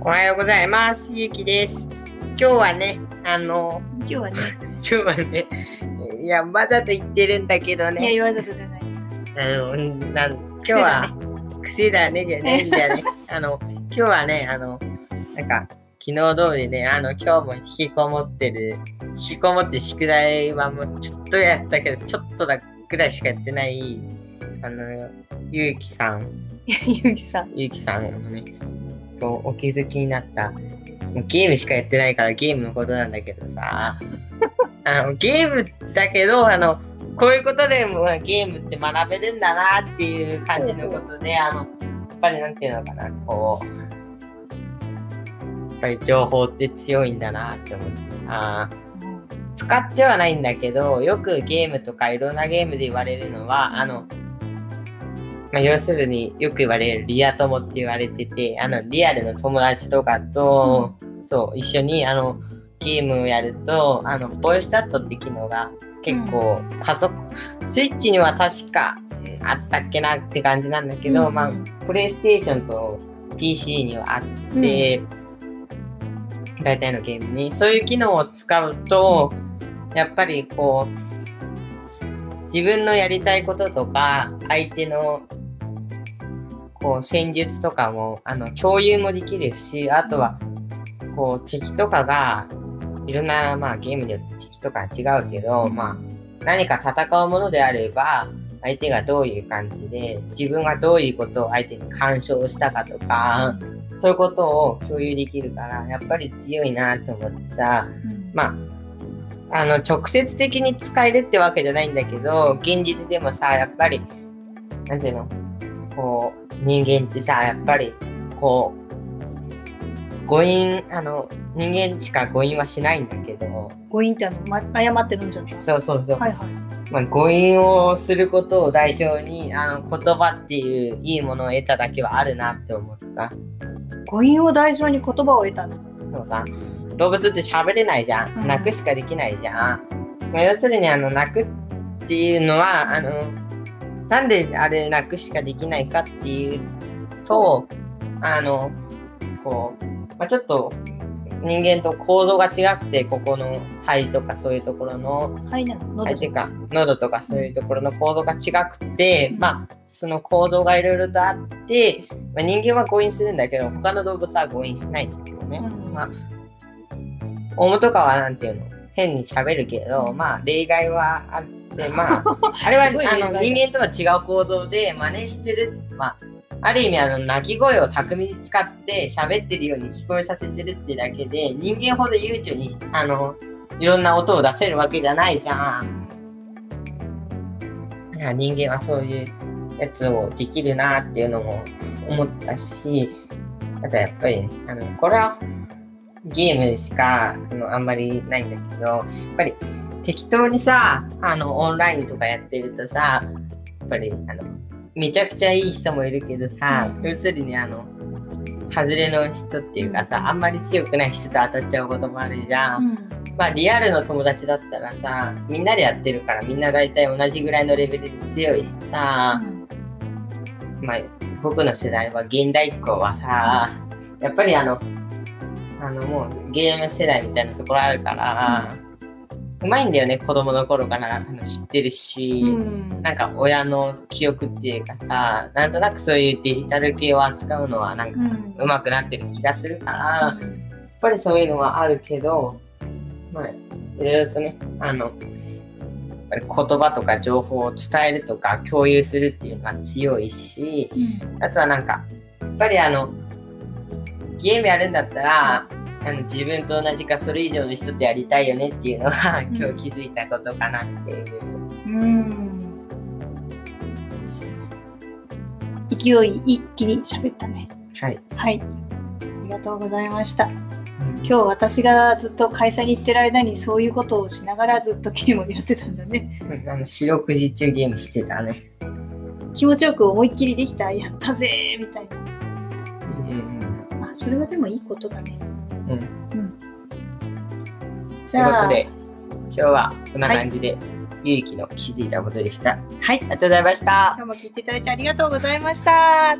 おはようございます。ゆきです。今日はね、あの、今日はね、今日はね、いや、わざと言ってるんだけどいや、わざとじゃない。あの、なん今日は、癖だねじゃないんだよね。あの、今日はね、あの、なんか、昨日通りね、あの、今日も引きこもってる、引きこもって宿題はもうちょっとやったけど、ちょっとだぐらいしかやってない、あの、ゆうきさん、ゆうきさん。ゆうきさんのね、こうお気づきになった。もうゲームしかやってないからゲームのことなんだけどさ、あのゲームだけど、あの、こういうことでもゲームって学べるんだなっていう感じのことで、あの、やっぱりなんていうのかな、こう、やっぱり情報って強いんだなって思って。あー使ってはないんだけど、よくゲームとかいろんなゲームで言われるのは、あの、まあ、要するによく言われるリア友って言われてて、あの、リアルの友達とかと、そう、一緒にあの、ゲームをやると、あの、ボイスチャットって機能が結構、パソコン、スイッチには確かうんあったっけなって感じなんだけど、うん。まあ、プレイステーションと PC にはあって、大体のゲームに、そういう機能を使うと、やっぱりこう、自分のやりたいこととか、相手のこう戦術とかもあの共有もできるし、あとはこう敵とかがいろんな、まあ、ゲームによって敵とか違うけど、まあ、何か戦うものであれば、相手がどういう感じで、自分がどういうことを相手に干渉したかとか、そういうことを共有できるから、やっぱり強いなと思ってさ、まあ、あの、直接的に使えるってわけじゃないんだけど、現実でもさ、やっぱり、なんていうの、こう、人間ってさ、やっぱり、こう、誤飲、あの、人間しか誤飲はしないんだけど、誤飲ってあの、ま、誤って飲んじゃうの？そうそうそう、はいはい。まあ、誤飲をすることを代償に、あの、言葉っていういいものを得ただけはあるなって思った。誤飲を代償に言葉を得たの？でもさ、動物って喋れないじゃん。うん泣くしかできないじゃん。まあ、要するに、あの、泣くっていうのは、あの、なんであれ泣くしかできないかっていうと、あの、こう、まあ、ちょっと人間と構造が違くて、ここの肺とかそういうところの、はいなの？喉？肺っていうか、喉とかそういうところの構造が違くて、まあ、その構造がいろいろとあって、まあ、人間は誤飲するんだけど、他の動物は誤飲しないんだけどね。うんまあ、オウムとかはなんていうの？変に喋るけど、まあ例外はあって、まあ、あれはあの人間とは違う構造で真似してる、まあ、ある意味あの鳴き声を巧みに使って喋ってるように聞こえさせてるってだけで、人間ほど悠長にあのいろんな音を出せるわけじゃないじゃん。いや人間はそういうやつをできるなっていうのも思ったし、あとやっぱりね、あの、これはゲームしかあのあんまりないんだけど、やっぱり適当にさ、あの、オンラインとかやってるとさ、やっぱり、あの、めちゃくちゃいい人もいるけどさ、うん要するにあの、外れの人っていうかさ、あんまり強くない人と当たっちゃうこともあるじゃん。うん。まあリアルの友達だったらさ、みんなでやってるからみんな大体同じぐらいのレベルで強いしさ、まあ僕の世代は現代っ子はさ、やっぱりあの、あのもうゲーム世代みたいなところあるから、うまいんだよね、子供の頃からあの知ってるし、うん。なんか親の記憶っていうかさ、なんとなくそういうデジタル系を扱うのはなんかうん。上手くなってる気がするから、やっぱりそういうのはあるけど、まあ、いろいろとね、あの、言葉とか情報を伝えるとか共有するっていうのは強いし、あとはなんか、やっぱりあの、ゲームやるんだったら、あの自分と同じかそれ以上の人とやりたいよねっていうのが、ん今日気づいたことかなっていう。うん。勢い一気に喋ったね。はい。はい。ありがとうございました。今日私がずっと会社に行ってる間にそういうことをしながらずっとゲームをやってたんだね。うんあの四六時中ゲームしてたね。気持ちよく思いっきりできた、やったぜーみたいな。うんまあ、それはでもいいことだね。うんうん。うん。じというこゃあ、とで、今日はそんな感じで、ゆうきの気づいたことでした。あはい。りがとうございました。今日も聞いていただいてありがとうございました。